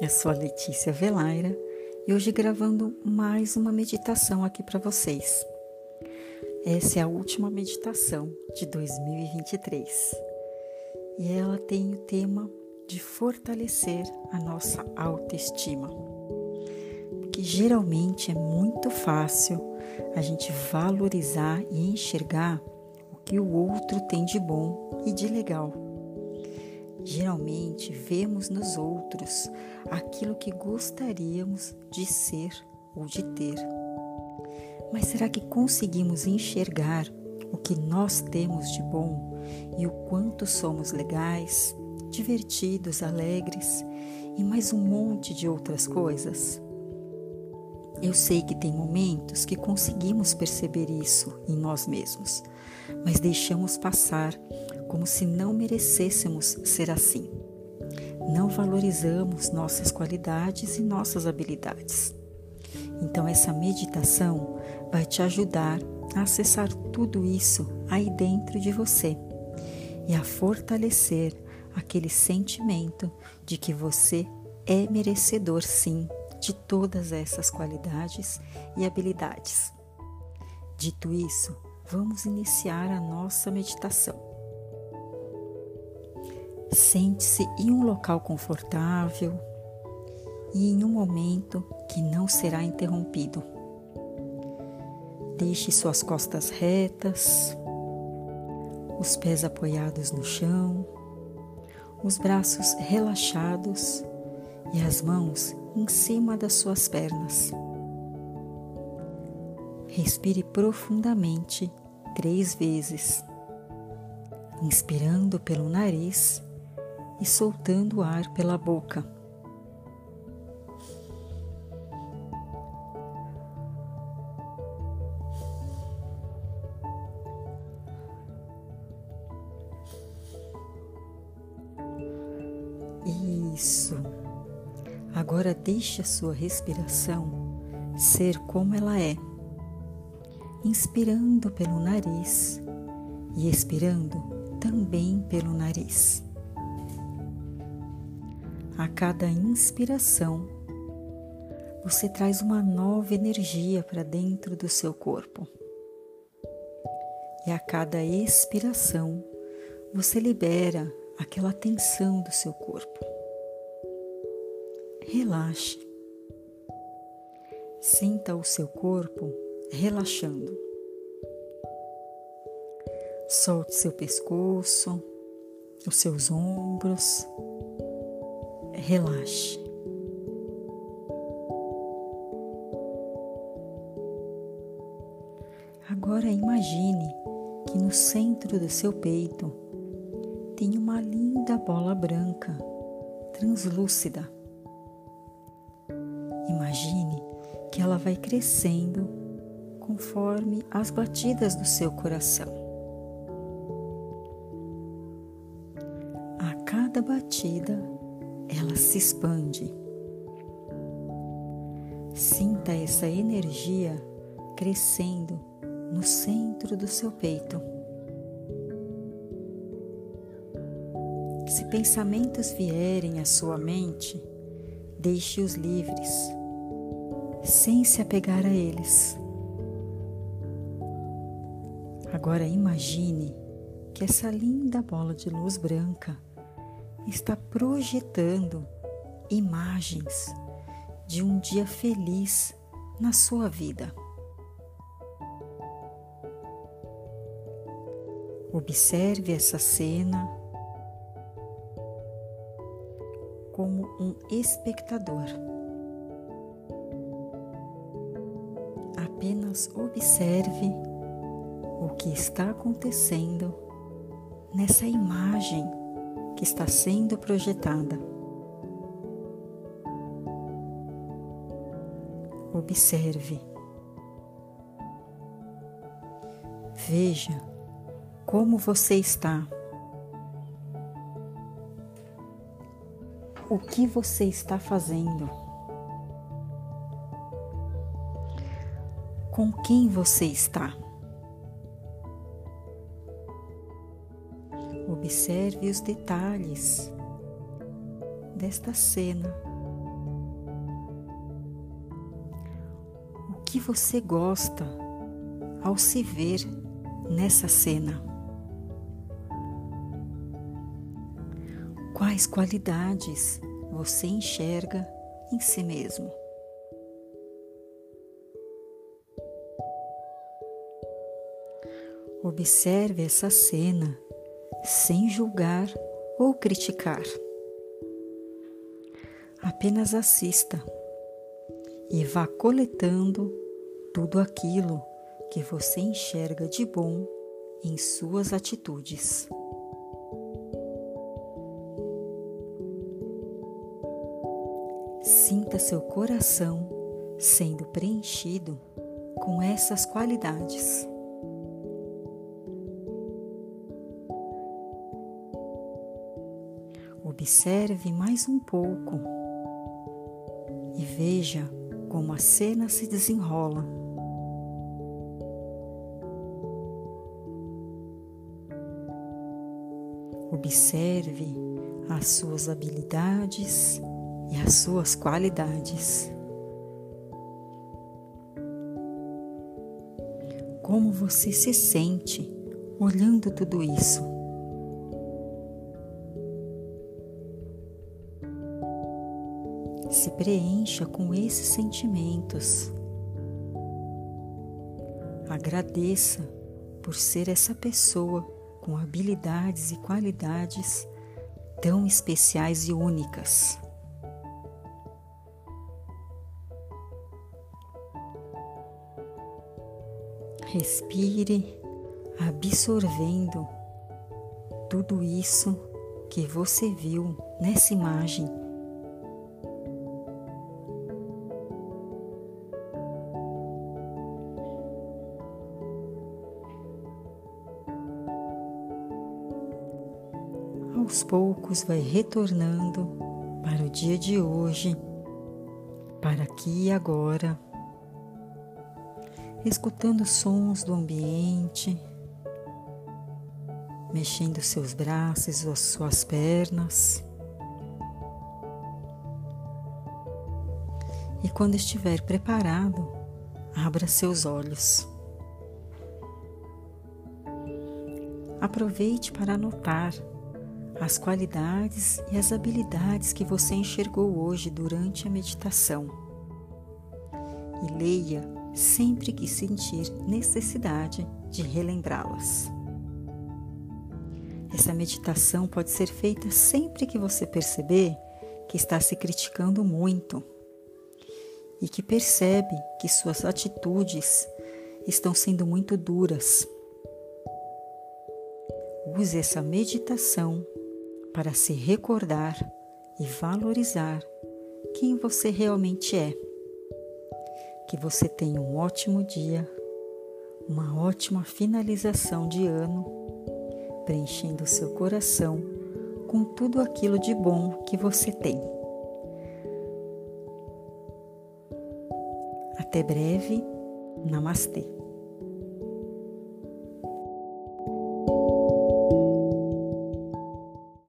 Eu sou a Letícia Velaira e hoje gravando mais uma meditação aqui para vocês. Essa é a última meditação de 2023 e ela tem o tema de fortalecer a nossa autoestima. Porque geralmente é muito fácil a gente valorizar e enxergar o que o outro tem de bom e de legal Geralmente vemos nos outros aquilo que gostaríamos de ser ou de ter. Mas será que conseguimos enxergar o que nós temos de bom e o quanto somos legais, divertidos, alegres e mais um monte de outras coisas? Eu sei que tem momentos que conseguimos perceber isso em nós mesmos, mas deixamos passar como se não merecêssemos ser assim. Não valorizamos nossas qualidades e nossas habilidades. Então, essa meditação vai te ajudar a acessar tudo isso aí dentro de você e a fortalecer aquele sentimento de que você é merecedor, sim, de todas essas qualidades e habilidades. Dito isso, vamos iniciar a nossa meditação. Sente-se em um local confortável e em um momento que não será interrompido. Deixe suas costas retas, os pés apoiados no chão, os braços relaxados e as mãos em cima das suas pernas. Respire profundamente três vezes, inspirando pelo nariz e soltando o ar pela boca. Isso. Agora deixe a sua respiração ser como ela é, inspirando pelo nariz e expirando também pelo nariz. A cada inspiração, você traz uma nova energia para dentro do seu corpo. E a cada expiração, você libera aquela tensão do seu corpo. Relaxe. Sinta o seu corpo relaxando. Solte seu pescoço, os seus ombros relaxe. Agora imagine que no centro do seu peito tem uma linda bola branca, translúcida. Imagine que ela vai crescendo conforme as batidas do seu coração. A cada batida, ela se expande. Sinta essa energia crescendo no centro do seu peito. Se pensamentos vierem à sua mente, deixe-os livres, sem se apegar a eles. Agora imagine que essa linda bola de luz branca está projetando imagens de um dia feliz na sua vida. Observe essa cena como um espectador. Apenas observe o que está acontecendo nessa imagem que está sendo projetada. Observe. Veja como você está. O que você está fazendo? Com quem você está? Observe os detalhes desta cena. O que você gosta ao se ver nessa cena? Quais qualidades você enxerga em si mesmo? Observe essa cena sem julgar ou criticar. Apenas assista e vá coletando tudo aquilo que você enxerga de bom em suas atitudes. Sinta seu coração sendo preenchido com essas qualidades. Observe mais um pouco e veja como a cena se desenrola. Observe as suas habilidades e as suas qualidades. Como você se sente olhando tudo isso? Se preencha com esses sentimentos. Agradeça por ser essa pessoa com habilidades e qualidades tão especiais e únicas. Respire, absorvendo tudo isso que você viu nessa imagem aos poucos vai retornando para o dia de hoje, para aqui e agora, escutando sons do ambiente, mexendo seus braços ou suas pernas. E quando estiver preparado, abra seus olhos. Aproveite para anotar as qualidades e as habilidades que você enxergou hoje durante a meditação. E leia sempre que sentir necessidade de relembrá-las. Essa meditação pode ser feita sempre que você perceber que está se criticando muito e que percebe que suas atitudes estão sendo muito duras. Use essa meditação para se recordar e valorizar quem você realmente é. Que você tenha um ótimo dia, uma ótima finalização de ano, preenchendo seu coração com tudo aquilo de bom que você tem. Até breve, Namastê.